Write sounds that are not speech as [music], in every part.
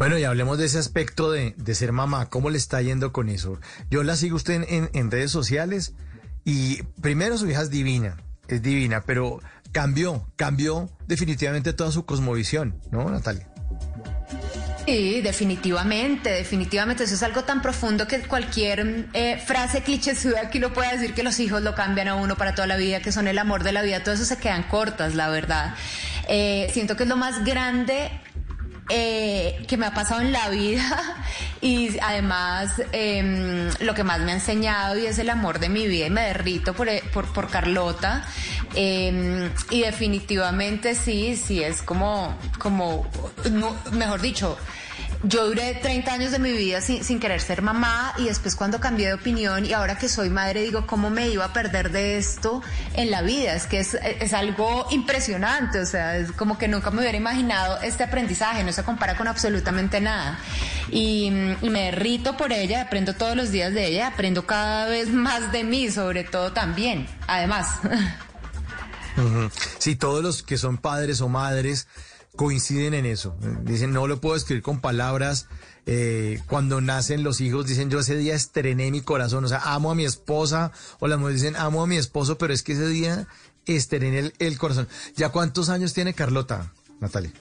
Bueno, y hablemos de ese aspecto de, de ser mamá. ¿Cómo le está yendo con eso? Yo la sigo usted en, en redes sociales y primero su hija es divina, es divina, pero cambió, cambió definitivamente toda su cosmovisión, ¿no, Natalia? Sí, definitivamente, definitivamente. Eso es algo tan profundo que cualquier eh, frase clichésuda aquí lo puede decir que los hijos lo cambian a uno para toda la vida, que son el amor de la vida. Todo eso se quedan cortas, la verdad. Eh, siento que es lo más grande eh, que me ha pasado en la vida [laughs] y además em, lo que más me ha enseñado y es el amor de mi vida y me derrito por, por, por Carlota em, y definitivamente sí, sí es como, como, mejor dicho, yo duré 30 años de mi vida sin, querer ser mamá y después cuando cambié de opinión y ahora que soy madre digo, ¿cómo me iba a perder de esto en la vida? Es que es, es algo impresionante, o sea, es como que nunca me hubiera imaginado este aprendizaje, no se compara con absolutamente nada. Y me derrito por ella, aprendo todos los días de ella, aprendo cada vez más de mí, sobre todo también, además. [laughs] Sí, todos los que son padres o madres coinciden en eso. Dicen, no lo puedo escribir con palabras. Eh, cuando nacen los hijos, dicen, yo ese día estrené mi corazón. O sea, amo a mi esposa. O las mujeres dicen, amo a mi esposo, pero es que ese día estrené el, el corazón. ¿Ya cuántos años tiene Carlota, Natalia?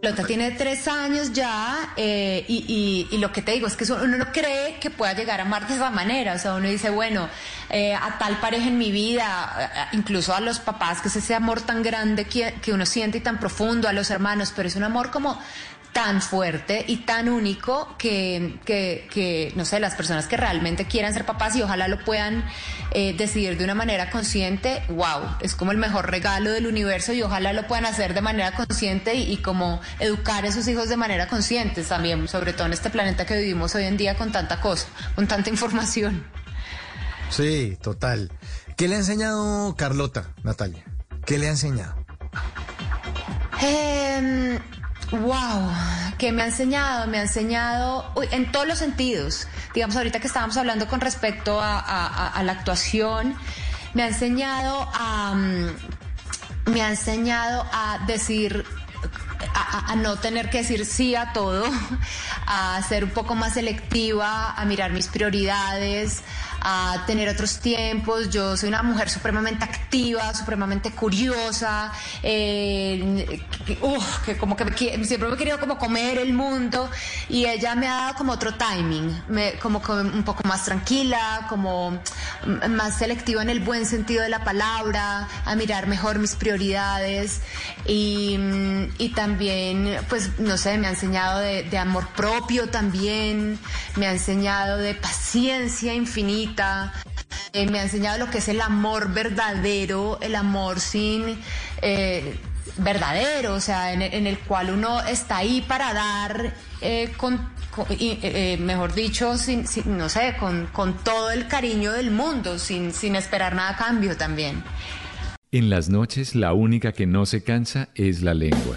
Lota tiene tres años ya eh, y, y, y, lo que te digo es que uno no cree que pueda llegar a amar de esa manera. O sea, uno dice, bueno, eh, a tal pareja en mi vida, incluso a los papás, que es ese amor tan grande que, que uno siente y tan profundo, a los hermanos, pero es un amor como tan fuerte y tan único que, que, que, no sé, las personas que realmente quieran ser papás y ojalá lo puedan eh, decidir de una manera consciente, wow, es como el mejor regalo del universo y ojalá lo puedan hacer de manera consciente y, y como educar a sus hijos de manera consciente también, sobre todo en este planeta que vivimos hoy en día con tanta cosa, con tanta información. Sí, total. ¿Qué le ha enseñado Carlota, Natalia? ¿Qué le ha enseñado? Eh, Wow, que me ha enseñado, me ha enseñado en todos los sentidos. Digamos, ahorita que estábamos hablando con respecto a, la actuación, me ha enseñado a, um, me ha enseñado a decir a, a, no tener que decir sí a todo, [laughs] a ser un poco más selectiva, a mirar mis prioridades, a tener otros tiempos. Yo soy una mujer supremamente activa, supremamente curiosa, eh, que, uh, que, como que me, siempre me he querido como comer el mundo y ella me ha dado como otro timing, me, como, como un poco más tranquila, como más selectiva en el buen sentido de la palabra, a mirar mejor mis prioridades y, y también, pues, no sé, me ha enseñado de, de amor propio también, me ha enseñado de paciencia infinita. Eh, me ha enseñado lo que es el amor verdadero, el amor sin eh, verdadero, o sea, en, el cual uno está ahí para dar, eh, con eh, mejor dicho, sin, sin, no sé, con, con todo el cariño del mundo, sin, sin esperar nada a cambio también. En las noches la única que no se cansa es la lengua.